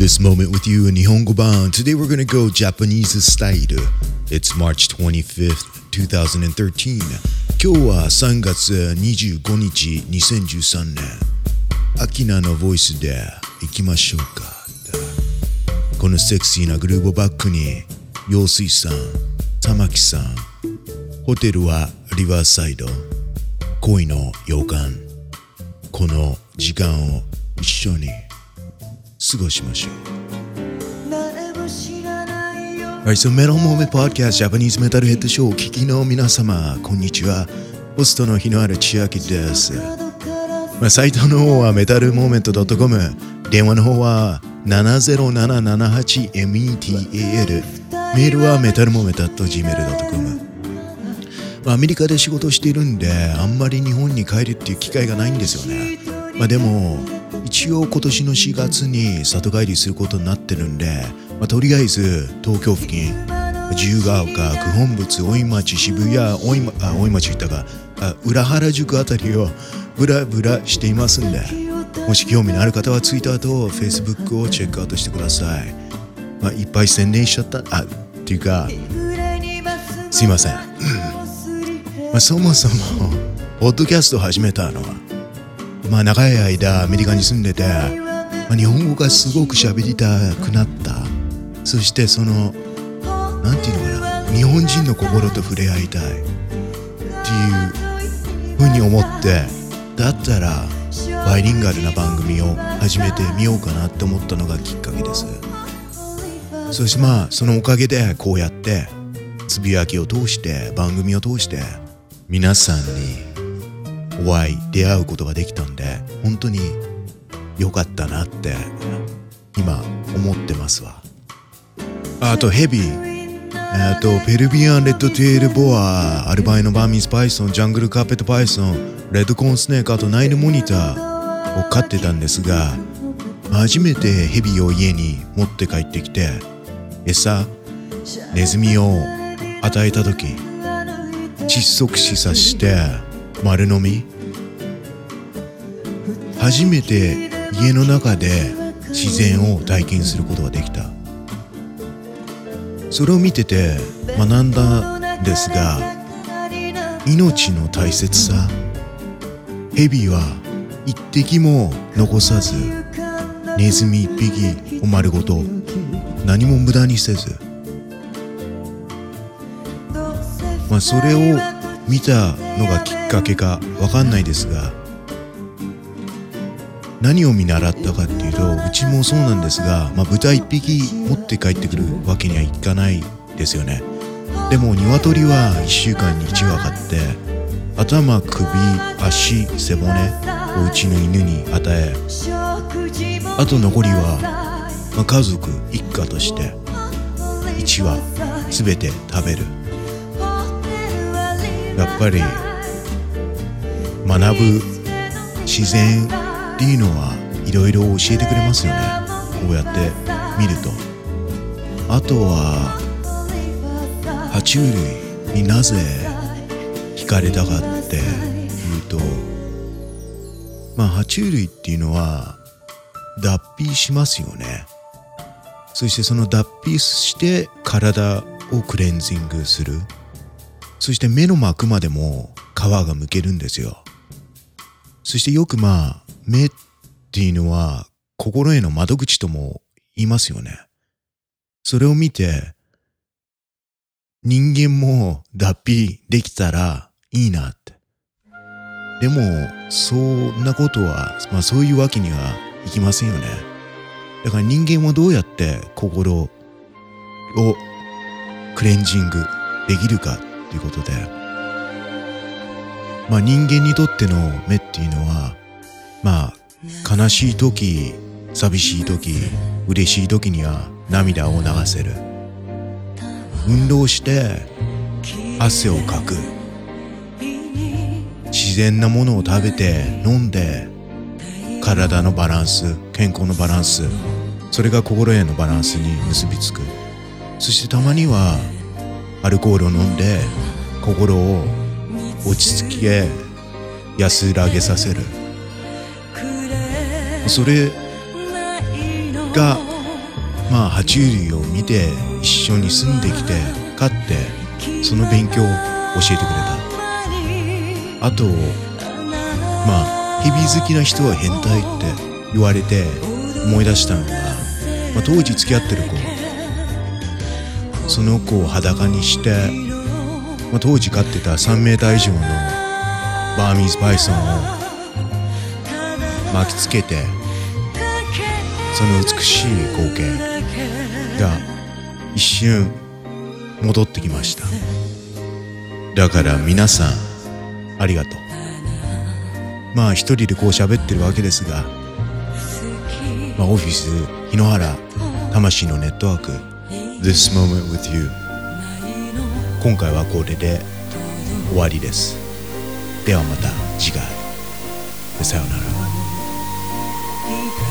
this moment with you in Nihongo Ban. Today we're gonna go Japanese style. It's March 25th, 2013. 今日は3月25日、2013年。アキナのボイスで行きましょうか。このセクシーなグルーヴバックに、陽水さん、玉木さん、ホテルはリバーサイド、恋の洋館、この時間を一緒に過ごしましょう。Alright, so Metal Moment Podcast Japanese Metal Head Show お聞きの皆様、こんにちは。ホストの日のある千秋です。まあ、サイトの方はメタルモーメント .com 電話の方は 70778METAL メールはメタルモーメント .gmail.com まあ、アメリカで仕事をしているんであんまり日本に帰るっていう機会がないんですよね、まあ、でも一応今年の4月に里帰りすることになってるんで、まあ、とりあえず東京付近自由が丘九本仏大井町渋谷大井,、あ大井町行ったかあ裏原宿あたりをブラブラしていますんでもし興味のある方は Twitter と Facebook をチェックアウトしてください、まあ、いっぱい宣伝しちゃった。あっていうかすいません。まあ、そもそも、ポッドキャスト始めたのは、まあ、長い間アメリカに住んでて、まあ、日本語がすごく喋りたくなった。そしてその、なんていうのかな、日本人の心と触れ合いたいっていうふうに思って、だったら、バイリンガルな番組を始めてみようかなって思ったのがきっかけです。そしてまあ、そのおかげでこうやって、つぶやきを通して番組を通して皆さんにお会い出会うことができたんで本当に良かったなって今思ってますわ。あとヘビえっとペルビアンレッドテールボアアルバイノバーミンスパイソンジャングルカーペットパイソンレッドコーンスネークあとナイルモニターを飼ってたんですが初めてヘビを家に持って帰ってきて餌ネズミを与えた時窒息死さして丸飲み？初めて家の中で自然を体験することができた。それを見てて学んだんですが命の大切さ蛇は一滴も残さずネズミ一匹を丸ごと何も無駄にせずまあ、それを見たのがきっかけかわかんないですが何を見習ったかっていうとうちもそうなんですが、まあ、豚一匹持って帰ってくるわけにはいかないですよね。でも鶏は1週間に1羽買って頭首足背骨をうちの犬に与えあと残りは、まあ、家族一家として1羽全て食べる。やっぱり学ぶ自然っていうのはいろいろ教えてくれますよね。こうやって見ると。あとは爬虫類になぜ惹かれたかっていうとまあ爬虫類っていうのは脱皮しますよね。そしてその脱皮して体をクレンジングする。そして目の膜までも皮がむけるんですよ。そしてよくまあ、目っていうのは心への窓口とも言いますよね。それを見て、人間も脱皮できたらいいなって。でも、そんなことは、まあそういうわけにはいきませんよね。だから人間はどうやって心をクレンジングできるかっていうことで。まあ人間にとっての目っていうのはまあ悲しい時寂しい時嬉しい時には涙を流せる。運動して汗をかく。自然なものを食べて飲んで体のバランス健康のバランスそれが心へのバランスに結びつく。そしてたまにはアルコールを飲んで心を落ち着け安らげさせる。それがまあ爬虫類を見て一緒に住んできて飼ってその勉強を教えてくれた。あとまあヘビ好きな人は変態って言われて思い出したのが、まあ、当時付き合ってる子その子を裸にして、まあ、当時飼ってた3メーター以上のバーミーズパイソンを巻きつけてその美しい光景が一瞬戻ってきました。だから皆さんありがとう。まあ一人でこう喋ってるわけですが、まあ、オフィス日野原魂のネットワーク This moment with you. 今回はこれで終わりです。ではまた次回。さようなら。